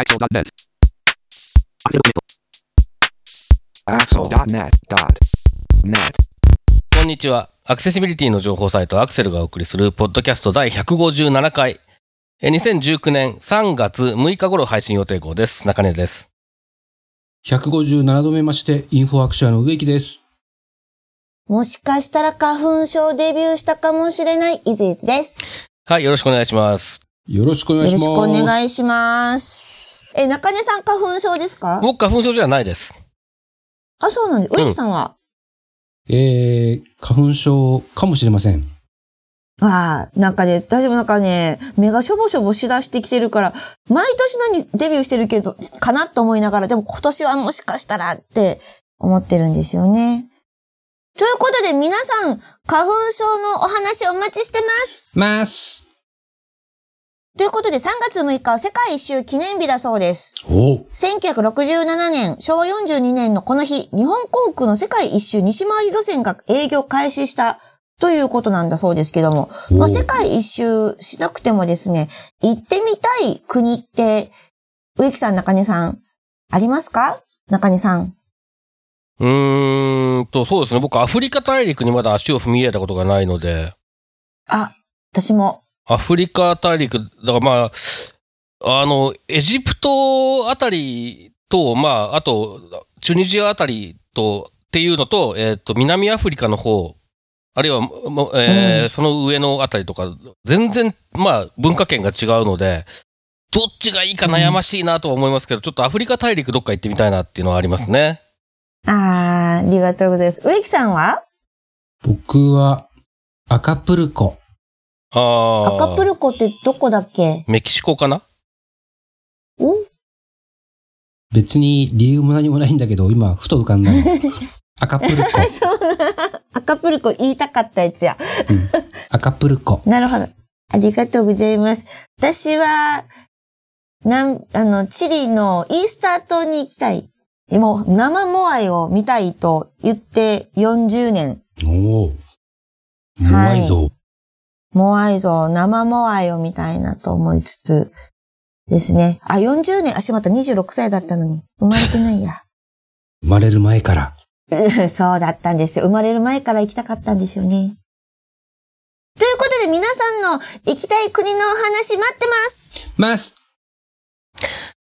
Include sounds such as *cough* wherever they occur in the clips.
Axel.net. Axel.net.net. こんにちは。アクセシビリティの情報サイトアクセルがお送りするポッドキャスト第157回。えー2019年3月6日頃配信予定号です。中根です。157度目まして、インフォアクショアの植木です。もしかしたら花粉症デビューしたかもしれない伊豆ゆつです。はい、よろしくお願いします。よろしくお願いします。よろしくお願いします。え、中根さん花粉症ですか？僕、花粉症じゃないです。あ、そうなんです。うん植木さんは、えー、花粉症かもしれません。ああ、なんかね、大丈夫なんかね、目がしょぼしょぼしだしてきてるから、毎年のにデビューしてるけど、かなと思いながら、でも今年はもしかしたらって思ってるんですよね。ということで皆さん、花粉症のお話お待ちしてます。ます。ということで3月6日は世界一周記念日だそうです。お1967年、昭和42年のこの日、日本航空の世界一周西回り路線が営業開始したということなんだそうですけども、おまあ、世界一周しなくてもですね、行ってみたい国って、植木さん、中根さん、ありますか？中根さん。うーんと、そうですね。僕、アフリカ大陸にまだ足を踏み入れたことがないので、あ、私も。アフリカ大陸、だからまあ、あの、エジプトあたりと、まあ、あと、チュニジアあたりと、っていうのと、えっ、と、南アフリカの方、あるいは、もえーうんその上のあたりとか、全然、まあ、文化圏が違うので、どっちがいいか悩ましいなとは思いますけど、ちょっとアフリカ大陸どっか行ってみたいなっていうのはありますね。あー、ありがとうございます。植木さんは？僕は、アカプルコ。ああ。アカプルコってどこだっけ？メキシコかな？お？別に理由も何もないんだけど、今、ふと浮かんだの。*laughs* アカプルコ。そうアカプルコ言いたかったやつや。アカプルコ。なるほど。ありがとうございます。私は、なん、あの、チリのイースター島に行きたい。もう、生モアイを見たいと言って40年。おお。弱いぞ。モアイ像、生モアイを見たいなと思いつつですね。あ、40年、あ、しまった26歳だったのに。生まれてないや。生まれる前から。う *laughs* んそうだったんですよ。生まれる前から行きたかったんですよね。ということで皆さんの行きたい国のお話待ってます。ます。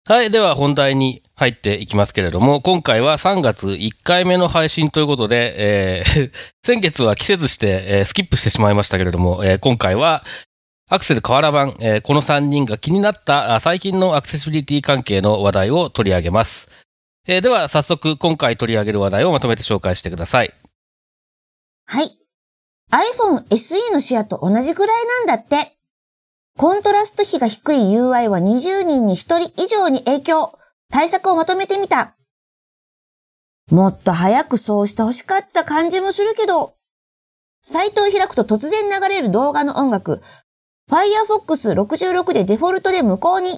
はい。では本題に入っていきますけれども、今回は3月1回目の配信ということで、えー *laughs* 先月は季節して、えースキップしてしまいましたけれども、えー今回はアクセル河原版、えーこの3人が気になった最近のアクセシビリティ関係の話題を取り上げます。えーでは早速今回取り上げる話題をまとめて紹介してください。はい。iPhone SE のシェアと同じぐらいなんだって。コントラスト比が低い UI は20人に1人以上に影響。対策をまとめてみた。もっと早くそうして欲しかった感じもするけど、サイトを開くと突然流れる動画の音楽、Firefox 66でデフォルトで無効に。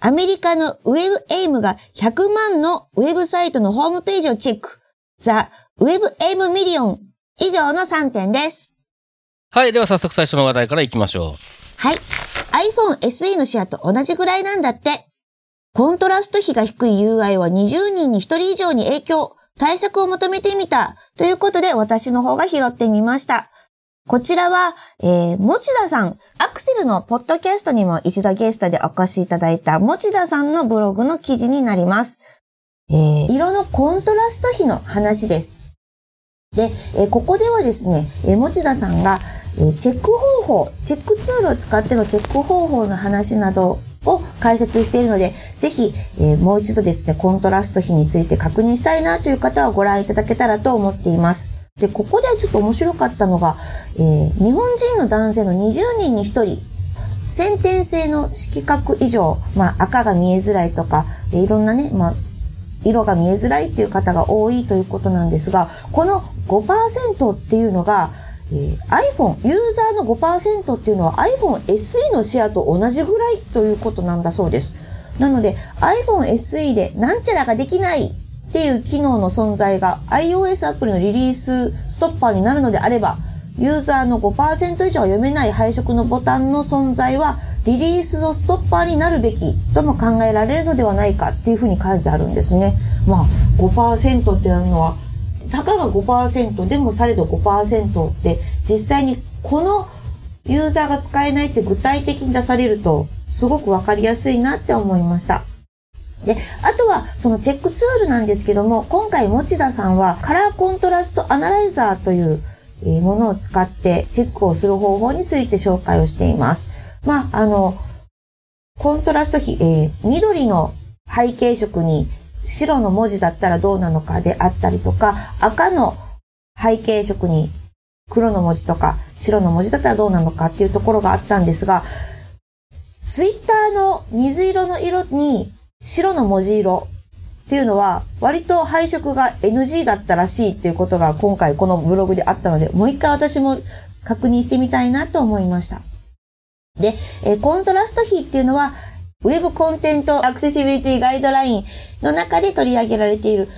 アメリカの WebAIM が100万のウェブサイトのホームページをチェック。ザ・ WebAIM ミリオン以上の3点です。はい。では早速最初の話題からいきましょう。はい。iPhone SE のシェアと同じぐらいなんだって。コントラスト比が低い UI は20人に1人以上に影響。対策を求めてみた。ということで私の方が拾ってみました。こちらは、えー、持田さん、アクセルのポッドキャストにも一度ゲストでお越しいただいた持田さんのブログの記事になります。えー、色のコントラスト比の話です。で、えーここではですね、えー持田さんが、えーチェック方法、チェックツールを使ってのチェック方法の話などを解説しているので、ぜひ、えーもう一度ですね、コントラスト比について確認したいなという方はご覧いただけたらと思っています。で、ここでちょっと面白かったのが、えー日本人の男性の20人に1人、先天性の色覚異常、まあ赤が見えづらいとか、いろんなね、まあ色が見えづらいっていう方が多いということなんですが、この5%っていうのが、えー iPhone、ユーザーの5%っていうのは iPhone SE のシェアと同じぐらいということなんだそうです。なので iPhone SE でなんちゃらができないっていう機能の存在が iOS アプリのリリースストッパーになるのであれば、ユーザーの5%以上は読めない配色のボタンの存在はリリースのストッパーになるべきとも考えられるのではないかっていうふうに書いてあるんですね。まあ5%っていうのはたかが5%でもされど5%って実際にこのユーザーが使えないって具体的に出されるとすごくわかりやすいなって思いました。で、あとは、そのチェックツールなんですけども、今回持田さんはカラーコントラストアナライザーというものを使ってチェックをする方法について紹介をしています。まあ、あの、コントラスト比、えー、緑の背景色に白の文字だったらどうなのかであったりとか、赤の背景色に黒の文字とか白の文字だったらどうなのかっていうところがあったんですが、ツイッターの水色の色に白の文字色っていうのは割と配色が NG だったらしいっていうことが今回このブログであったので、もう一回私も確認してみたいなと思いました。で、えコントラスト比っていうのは Web コンテントアクセシビリティガイドラインの中で取り上げられている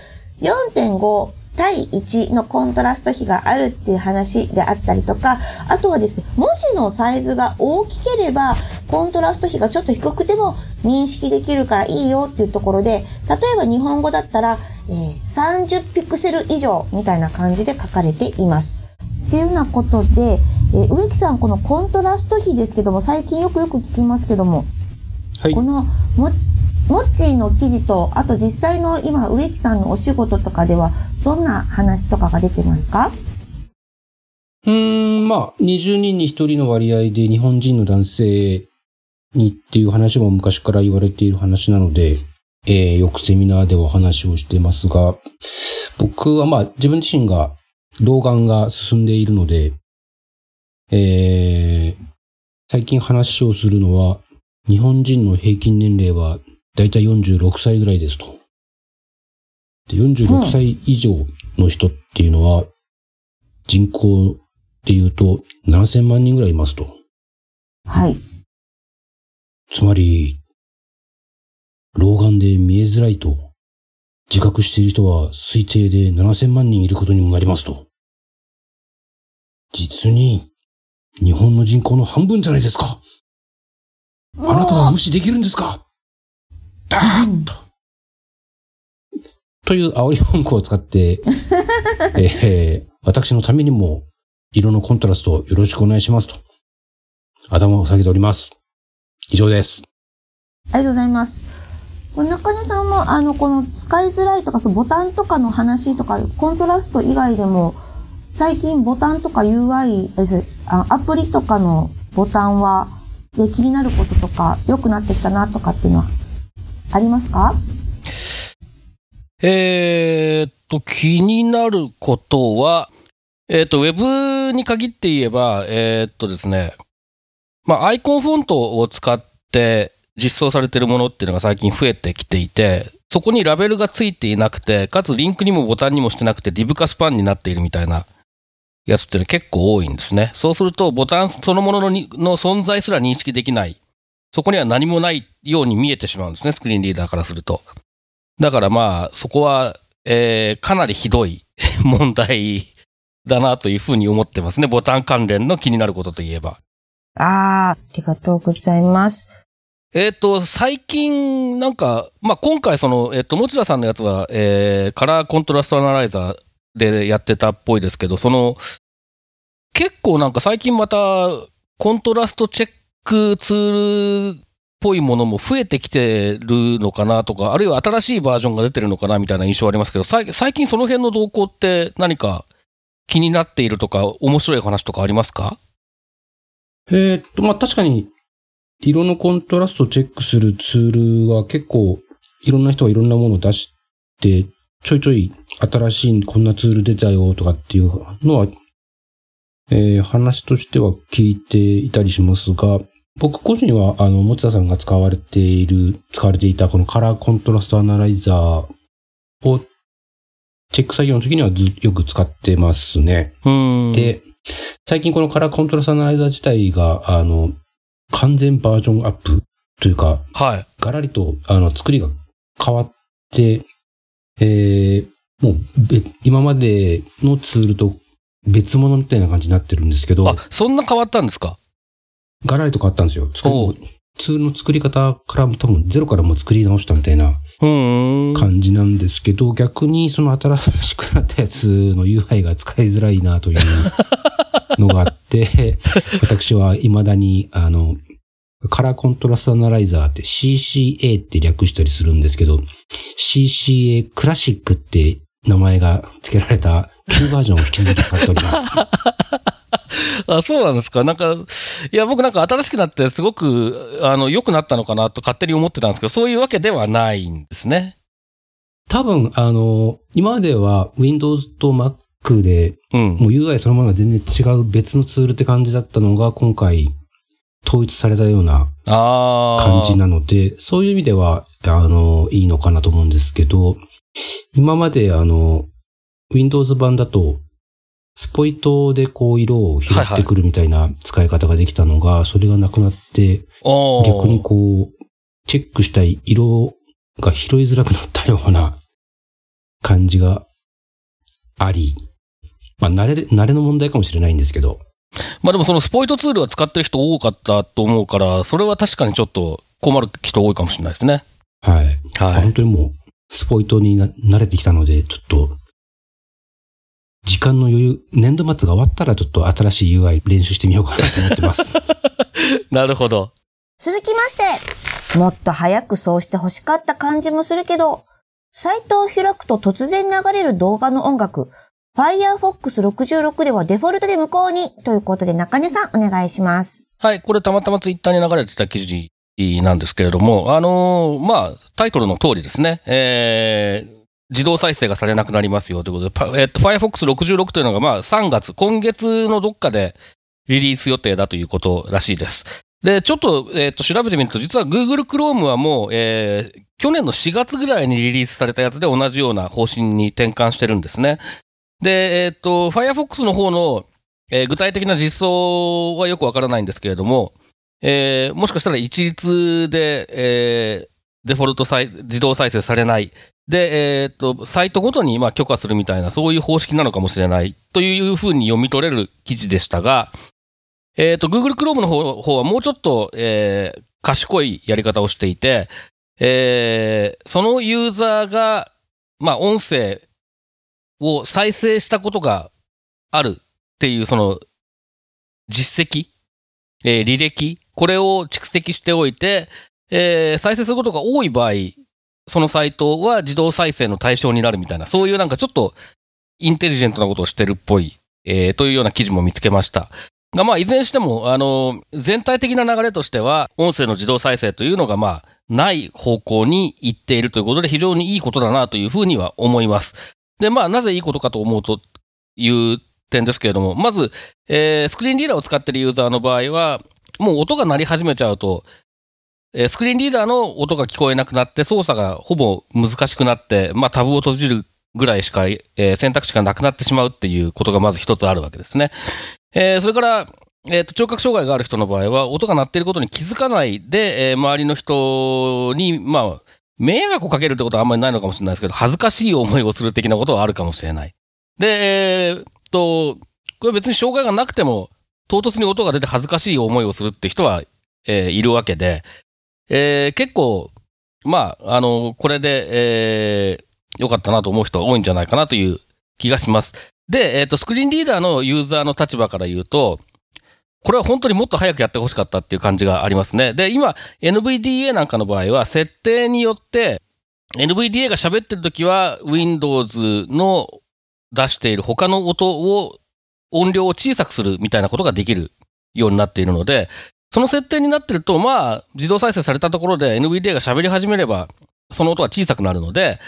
4.5対1のコントラスト比があるっていう話であったりとか、あとはですね、文字のサイズが大きければ、コントラスト比がちょっと低くても認識できるからいいよっていうところで、例えば日本語だったら、えー、30ピクセル以上みたいな感じで書かれています。っていうようなことで、え、植木さん、このコントラスト比ですけども、最近よくよく聞きますけども、はい、このもモッチーの記事と、あと実際の今、植木さんのお仕事とかでは、どんな話とかが出てますか？うーん、まあ、20人に1人の割合で日本人の男性にっていう話も昔から言われている話なので、えー、よくセミナーでお話をしてますが、僕はまあ、自分自身が老眼が進んでいるので、えー、最近話をするのは、日本人の平均年齢はだいたい46歳ぐらいですと。で46歳以上の人っていうのは、人口で言うと7000万人ぐらいいますと。はい。つまり、老眼で見えづらいと自覚している人は推定で7000万人いることにもなりますと。実に、日本の人口の半分じゃないですか。あなたは無視できるんですか？ダーッと。という煽り文句を使って、*laughs* えー、私のためにも色のコントラストよろしくお願いしますと。頭を下げております。以上です。ありがとうございます。中根さんも、あの、この使いづらいとか、そのボタンとかの話とか、コントラスト以外でも、最近ボタンとか UI、アプリとかのボタンは、で気になることとか、良くなってきたなとかっていうのはありますか？えー、っと、気になることは、えー、っと、ウェブに限って言えば、えー、っとですね、まあ、アイコンフォントを使って実装されてるものっていうのが最近増えてきていて、そこにラベルがついていなくて、かつリンクにもボタンにもしてなくて、ディブかスパンになっているみたいなやつっていうの結構多いんですね。そうすると、ボタンそのもののの存在すら認識できない。そこには何もないように見えてしまうんですね、スクリーンリーダーからすると。だからまあ、そこは、えー、かなりひどい *laughs* 問題だなというふうに思ってますね。ボタン関連の気になることといえば。ああ、ありがとうございます。えっ、ー、と、最近、なんか、まあ、今回その、えっ、ー、と、持田さんのやつは、えー、カラーコントラストアナライザーでやってたっぽいですけど、その、結構なんか最近また、コントラストチェックツールっぽいものも増えてきてるのかなとか、あるいは新しいバージョンが出てるのかなみたいな印象ありますけど、最近その辺の動向って何か気になっているとか、面白い話とかありますか？えー、っと、まあ、確かに、色のコントラストチェックするツールは結構、いろんな人がいろんなものを出して、ちょいちょい新しいこんなツール出たよとかっていうのは、えー、話としては聞いていたりしますが、僕個人は、あの、持田さんが使われている、使われていたこのカラーコントラストアナライザーをチェック作業の時にはずよく使ってますね。で、最近このカラーコントラストアナライザー自体が、あの、完全バージョンアップというか、はい。ガラリと、あの、作りが変わって、えー、もう、今までのツールと別物みたいな感じになってるんですけど。あ、そんな変わったんですか？ガラリと変わったんですよ。ツールの作り方から多分ゼロからもう作り直したみたいな。感じなんですけど、逆にその新しくなったやつの UI が使いづらいなというのがあって、*laughs* 私は未だに、あの、カラーコントラストアナライザーって CCA って略したりするんですけど、CCA クラシックって名前が付けられた旧バージョンを引き続き使っております。*laughs* あ、そうなんですか。なんか、いや、僕なんか新しくなってすごく、あの、良くなったのかなと勝手に思ってたんですけど、そういうわけではないんですね。多分、あの、今までは Windows と Mac でうん。もう UI そのものが全然違う別のツールって感じだったのが今回統一されたような。感じなので、そういう意味では、あの、いいのかなと思うんですけど、今まであの、Windows 版だと、スポイトでこう色を拾ってくるみたいな使い方ができたのが、それがなくなって、逆にこう、チェックしたい色が拾いづらくなったような感じがあり、まあ、慣れ、慣れの問題かもしれないんですけど、まあでもそのスポイトツールは使ってる人多かったと思うから、それは確かにちょっと困る人多いかもしれないですね。はい。はい。本当にもう、スポイトにな慣れてきたので、ちょっと、時間の余裕、年度末が終わったらちょっと新しい UI 練習してみようかなと思ってます。*laughs* なるほど。続きまして、もっと早くそうして欲しかった感じもするけど、サイトを開くと突然流れる動画の音楽、Firefox 66ではデフォルトで無効に、ということで中根さんお願いします。はい。これたまたまツイッターに流れてた記事なんですけれども、あのーまあ、タイトルの通りですね。えー、自動再生がされなくなりますよということで、パえっと、Firefox 66というのがまあ3月、今月のどっかでリリース予定だということらしいです。で、ちょっと、えっと、調べてみると、実は Google Chrome はもう、えー、去年の4月ぐらいにリリースされたやつで同じような方針に転換してるんですね。で、えっと、Firefox の方の、えー具体的な実装はよくわからないんですけれども、えーもしかしたら一律で、えーデフォルト再自動再生されない。で、えーっと、サイトごとにまあ許可するみたいな、そういう方式なのかもしれないというふうに読み取れる記事でしたが、えーっと、Google Chrome の方方はもうちょっと、えー賢いやり方をしていて、えーそのユーザーが、まあ、音声を再生したことがあるっていう、その、実績、えー履歴、これを蓄積しておいて、えー再生することが多い場合、そのサイトは自動再生の対象になるみたいな、そういうなんかちょっとインテリジェントなことをしてるっぽい、えーというような記事も見つけました。が、まあ、いずれにしても、あの、全体的な流れとしては、音声の自動再生というのが、まあ、ない方向に行っているということで、非常にいいことだなというふうには思います。で、まあ、なぜいいことかと思うという点ですけれども、まず、えースクリーンリーダーを使っているユーザーの場合は、もう音が鳴り始めちゃうと、えースクリーンリーダーの音が聞こえなくなって、操作がほぼ難しくなって、まあ、タブを閉じるぐらいしか、えー選択肢がなくなってしまうっていうことがまず一つあるわけですね。えーそれから、えーと聴覚障害がある人の場合は、音が鳴っていることに気づかないで、えー周りの人に、まあ、迷惑をかけるってことはあんまりないのかもしれないですけど、恥ずかしい思いをする的なことはあるかもしれない。で、えーっと、これ別に障害がなくても、唐突に音が出て恥ずかしい思いをするって人は、えーいるわけで、えー結構、まあ、あの、これで、えー良かったなと思う人が多いんじゃないかなという気がします。で、えっ、と、スクリーンリーダーのユーザーの立場から言うと、これは本当にもっと早くやってほしかったっていう感じがありますね。で、今、NVDA なんかの場合は、設定によって、NVDA が喋ってるときは、Windows の出している他の音を、音量を小さくするみたいなことができるようになっているので、その設定になってると、まあ、自動再生されたところで NVDA が喋り始めれば、その音が小さくなるので、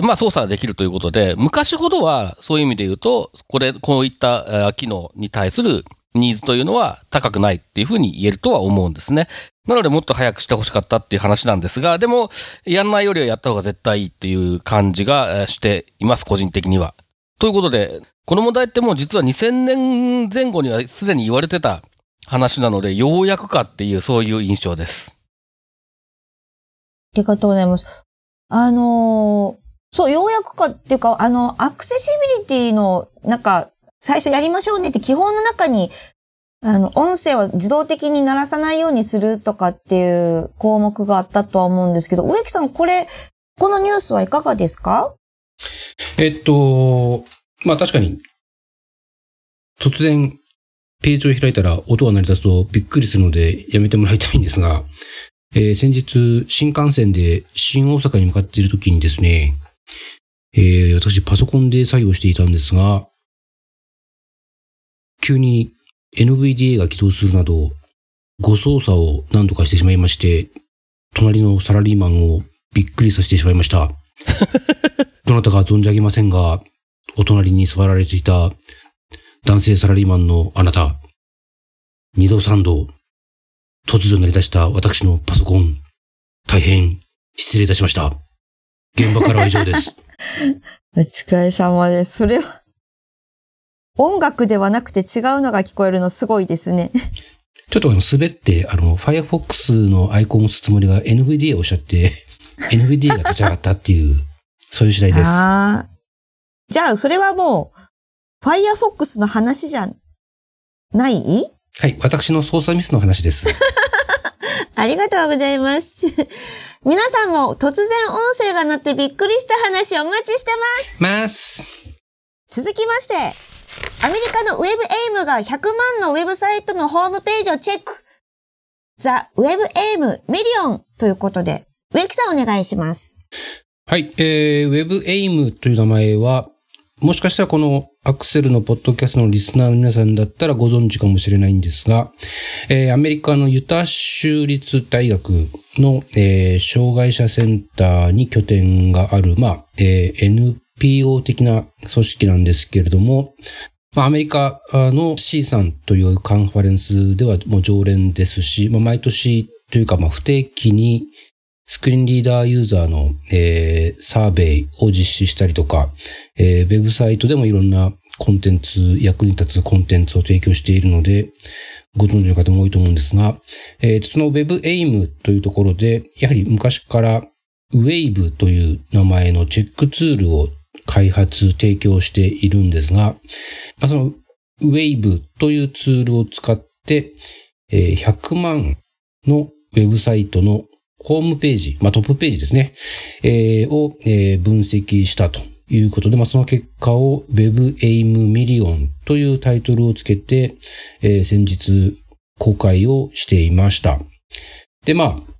まあ操作できるということで、昔ほどはそういう意味で言うと、これ、こういった機能に対するニーズというのは高くないっていうふうに言えるとは思うんですね。なのでもっと早くしてほしかったっていう話なんですが、でも、やんないよりはやった方が絶対いいっていう感じがしています、個人的には。ということで、この問題ってもう実は2000年前後にはすでに言われてた話なので、ようやくかっていうそういう印象です。ありがとうございます。あのーそう、ようやくかっていうか、あの、アクセシビリティの、なんか、最初やりましょうねって基本の中にあの、音声を自動的に鳴らさないようにするとかっていう項目があったとは思うんですけど、植木さん、これ、このニュースはいかがですか？えっと、まあ確かに、突然、ページを開いたら音が鳴り出すとびっくりするのでやめてもらいたいんですが、えー先日、新幹線で新大阪に向かっている時にですね、えー私パソコンで作業していたんですが、急に NVDA が起動するなど、誤操作を何度かしてしまいまして、隣のサラリーマンをびっくりさせてしまいました。*laughs* どなたか存じ上げませんが、お隣に座られていた男性サラリーマンのあなた、二度三度、突如鳴り出した私のパソコン、大変失礼いたしました。現場からは以上です。*laughs* お疲れ様です。それは、音楽ではなくて違うのが聞こえるのすごいですね。ちょっとあの、滑って、あの、Firefox のアイコンを押すつもりが NVDA をおっしゃって、NVDA が立ち上がったっていう、そういう次第です。ああ。じゃあ、それはもう、Firefox の話じゃない？はい、私の操作ミスの話です。*laughs* ありがとうございます。*laughs* 皆さんも突然音声が鳴ってびっくりした話お待ちしてます。ます。続きまして、アメリカのウェブエイムが100万のウェブサイトのホームページをチェック。The WebAIM Million ということで、植木さんお願いします。はい、えー、WebAIM という名前は、もしかしたらこのアクセルのポッドキャストのリスナーの皆さんだったらご存知かもしれないんですが、えーアメリカのユタ州立大学の、えー障害者センターに拠点がある、まあ、えー PO 的な組織なんですけれども、ま、アメリカの C さんというカンファレンスではもう常連ですし、まあ、毎年というか、まあ、不定期にスクリーンリーダーユーザーの、えーサーベイを実施したりとか、えーウェブサイトでもいろんなコンテンツ、役に立つコンテンツを提供しているので、ご存知の方も多いと思うんですが、えーその WebAIM というところで、やはり昔から Wave という名前のチェックツールを開発、提供しているんですが、まあ、その Wave というツールを使って、えー100万のウェブサイトのホームページ、まあ、トップページですね、えーを、えー分析したということで、まあ、その結果を WebAIM Million というタイトルをつけて、えー先日公開をしていました。で、まあ、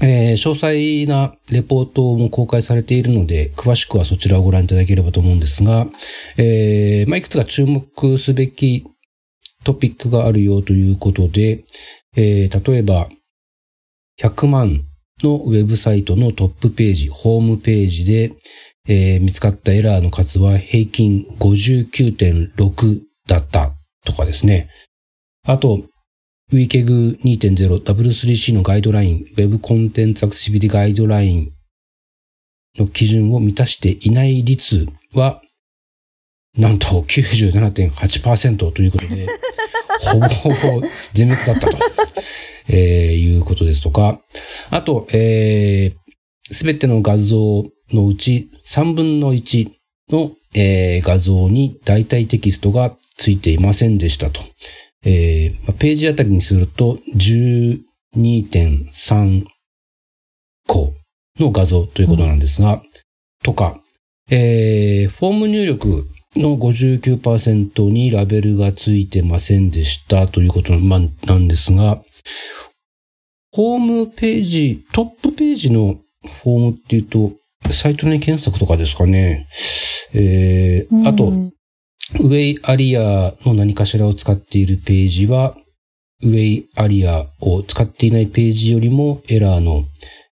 えー詳細なレポートも公開されているので、詳しくはそちらをご覧いただければと思うんですが、えーまあ、いくつか注目すべきトピックがあるよということで、えー例えば、100万のウェブサイトのトップページ、ホームページで、えー見つかったエラーの数は平均59.6だったとかですね。あと、WCAG 2.0 W3C のガイドライン、Web コンテンツアクシビティガイドラインの基準を満たしていない率は、なんと97.8%ということで、*laughs* ほぼほぼ全滅だったと、えーいうことですとか、あと、えすべての画像のうち3分の1の、えー画像に代替テキストがついていませんでしたと。えーまあページあたりにすると12.3個の画像ということなんですが、とか、えーフォーム入力の59%にラベルがついてませんでしたということなんですが、ホームページ、トップページのフォームっていうと、サイト内検索とかですかね。えーあと、うんウェイアリアの何かしらを使っているページは、ウェイアリアを使っていないページよりもエラーの、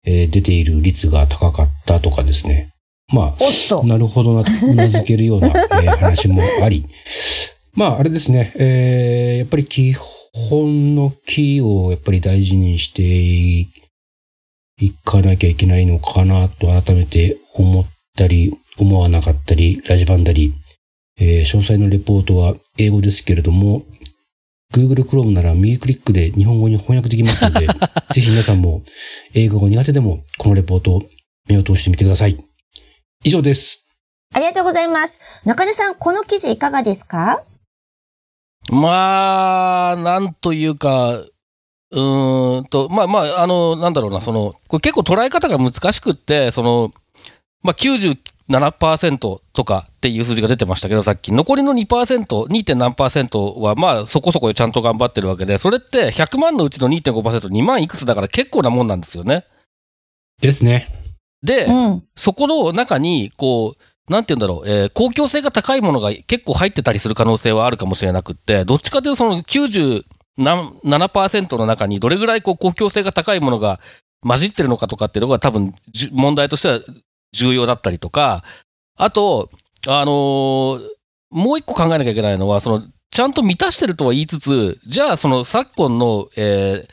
えー出ている率が高かったとかですね。まあ、。なるほどな、うなずけるような、*laughs* えー話もあり。まあ、あれですね、えーやっぱり基本のキーをやっぱり大事にしていかなきゃいけないのかなと改めて思ったり、思わなかったり、ラジバンだり、えー詳細のレポートは英語ですけれども、Google Chrome なら右クリックで日本語に翻訳できますので、*laughs* ぜひ皆さんも英語が苦手でもこのレポートを目を通してみてください。以上です。ありがとうございます。中根さん、この記事いかがですか？まあ、なんというか、うーんと、まあまあ、あの、なんだろうな、その、これ結構捉え方が難しくって、その、まあ97%とかっていう数字が出てましたけど、さっき。残りの2%、2. 何パーセントは、まあそこそこちゃんと頑張ってるわけで、それって100万のうちの2.5%、2万いくつだから結構なもんなんですよね。ですね。で、うん。そこの中に、こう、なんて言うんだろう、えー公共性が高いものが結構入ってたりする可能性はあるかもしれなくって、どっちかというとその97%の中にどれぐらいこう公共性が高いものが混じってるのかとかっていうのが多分問題としては重要だったりとか、あと、あのーもう一個考えなきゃいけないのは、その、ちゃんと満たしてるとは言いつつ、じゃあその昨今の、えー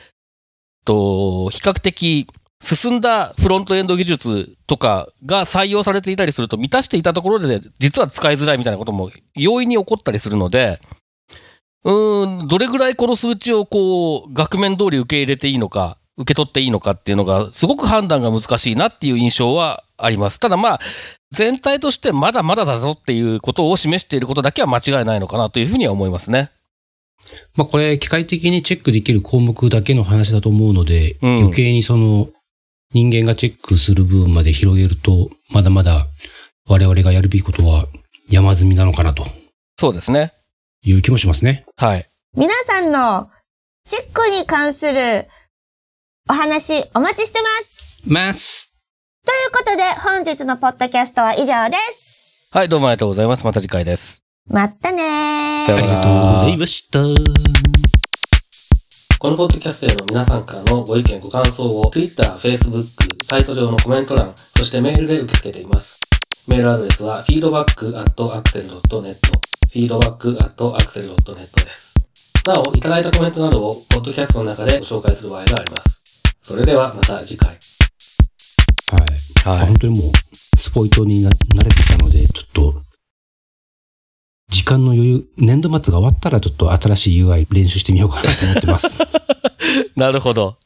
と、比較的進んだフロントエンド技術とかが採用されていたりすると、満たしていたところで、実は使いづらいみたいなことも容易に起こったりするので、うん、どれぐらいこの数値をこう、額面通り受け入れていいのか、受け取っていいのかっていうのが、すごく判断が難しいなっていう印象はあります。ただまあ、全体としてまだまだだぞっていうことを示していることだけは間違いないのかなというふうには思いますね。まあこれ、機械的にチェックできる項目だけの話だと思うので、うん余計にその、人間がチェックする部分まで広げると、まだまだ我々がやるべきことは山積みなのかなとそうですね。いう気もしますね。はい。皆さんのチェックに関するお話お待ちしてます。ます。ということで、本日のポッドキャストは以上です。はい、どうもありがとうございます。また次回です。まったねありがとうございました。このポッドキャストへの皆さんからのご意見、ご感想を Twitter、Facebook、サイト上のコメント欄、そしてメールで受け付けています。メールアドレスは feedback.axel.net feedback.axel.net です。なお、いただいたコメントなどをポッドキャストの中でご紹介する場合があります。それではまた次回。はい。は本当にもう、スポイトにな慣れてたので、ちょっと、時間の余裕、年度末が終わったらちょっと新しい UI 練習してみようかなと思ってます。*laughs* なるほど。